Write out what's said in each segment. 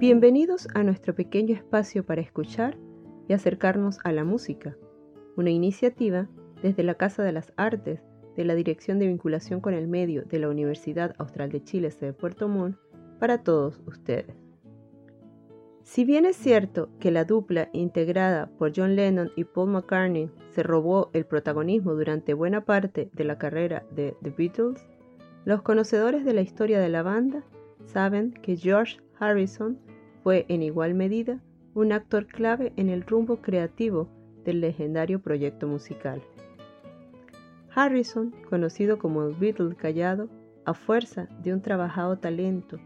Bienvenidos a nuestro pequeño espacio para escuchar y acercarnos a la música, una iniciativa desde la Casa de las Artes de la Dirección de Vinculación con el Medio de la Universidad Austral de Chile de Puerto Montt para todos ustedes. Si bien es cierto que la dupla integrada por John Lennon y Paul McCartney se robó el protagonismo durante buena parte de la carrera de The Beatles, los conocedores de la historia de la banda saben que George Harrison fue en igual medida un actor clave en el rumbo creativo del legendario proyecto musical. Harrison, conocido como el Beatle callado, a fuerza de un trabajado talento,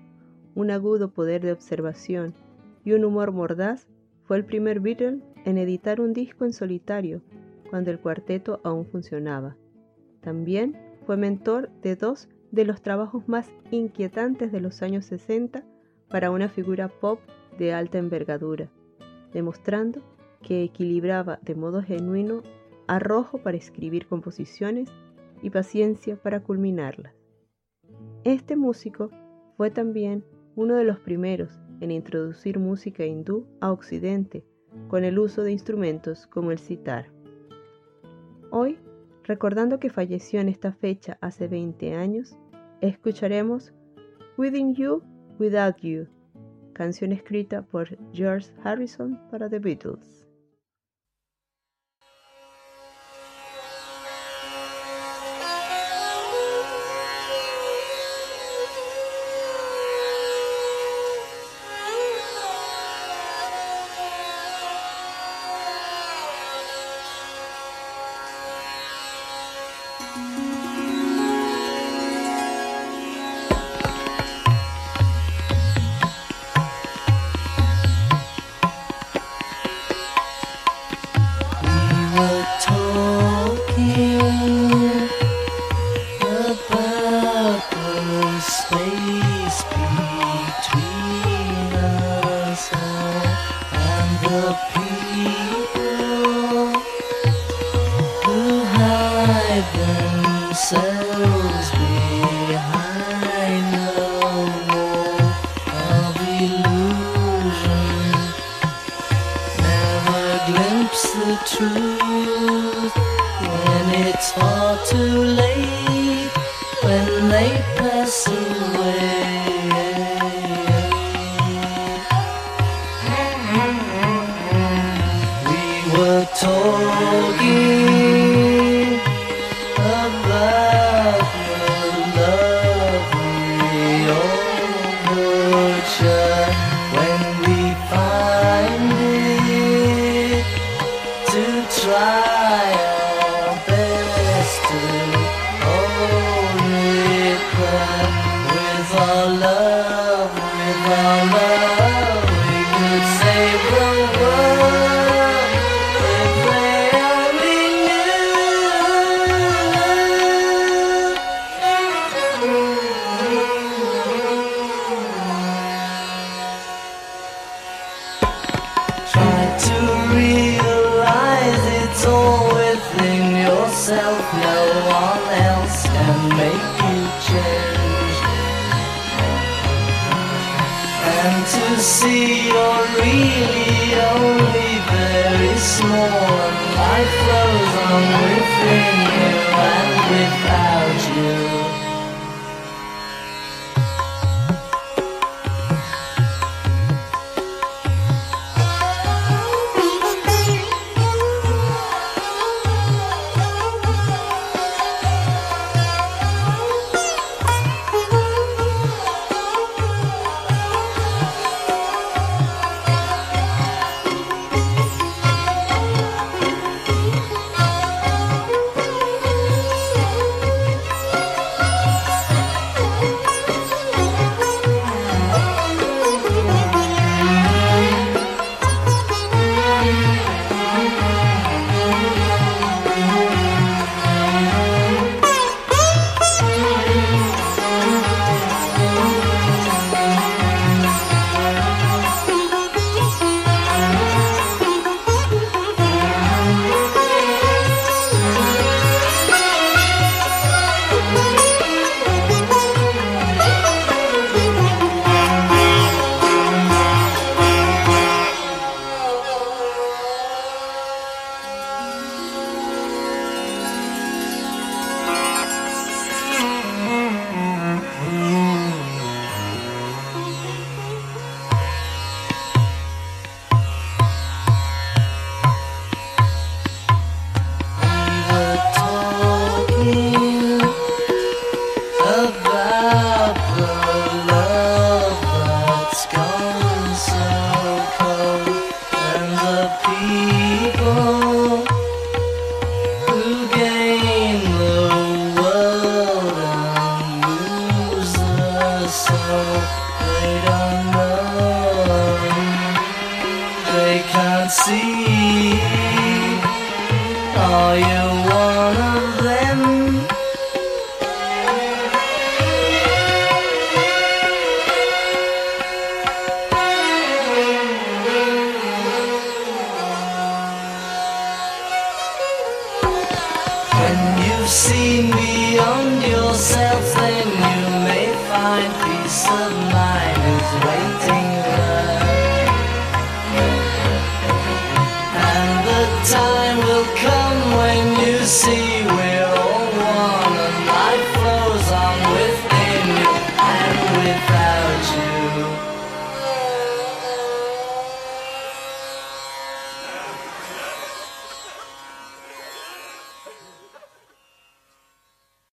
un agudo poder de observación y un humor mordaz, fue el primer Beatle en editar un disco en solitario cuando el cuarteto aún funcionaba. También fue mentor de dos de los trabajos más inquietantes de los años 60 para una figura pop de alta envergadura, demostrando que equilibraba de modo genuino arrojo para escribir composiciones y paciencia para culminarlas. Este músico fue también uno de los primeros en introducir música hindú a Occidente con el uso de instrumentos como el sitar. Hoy, recordando que falleció en esta fecha hace 20 años, escucharemos Within You Without You, canción escrita por George Harrison para The Beatles. try. and to see you're really only very small. Life flows on within you and without you. Are you one of them? When you've seen beyond yourself,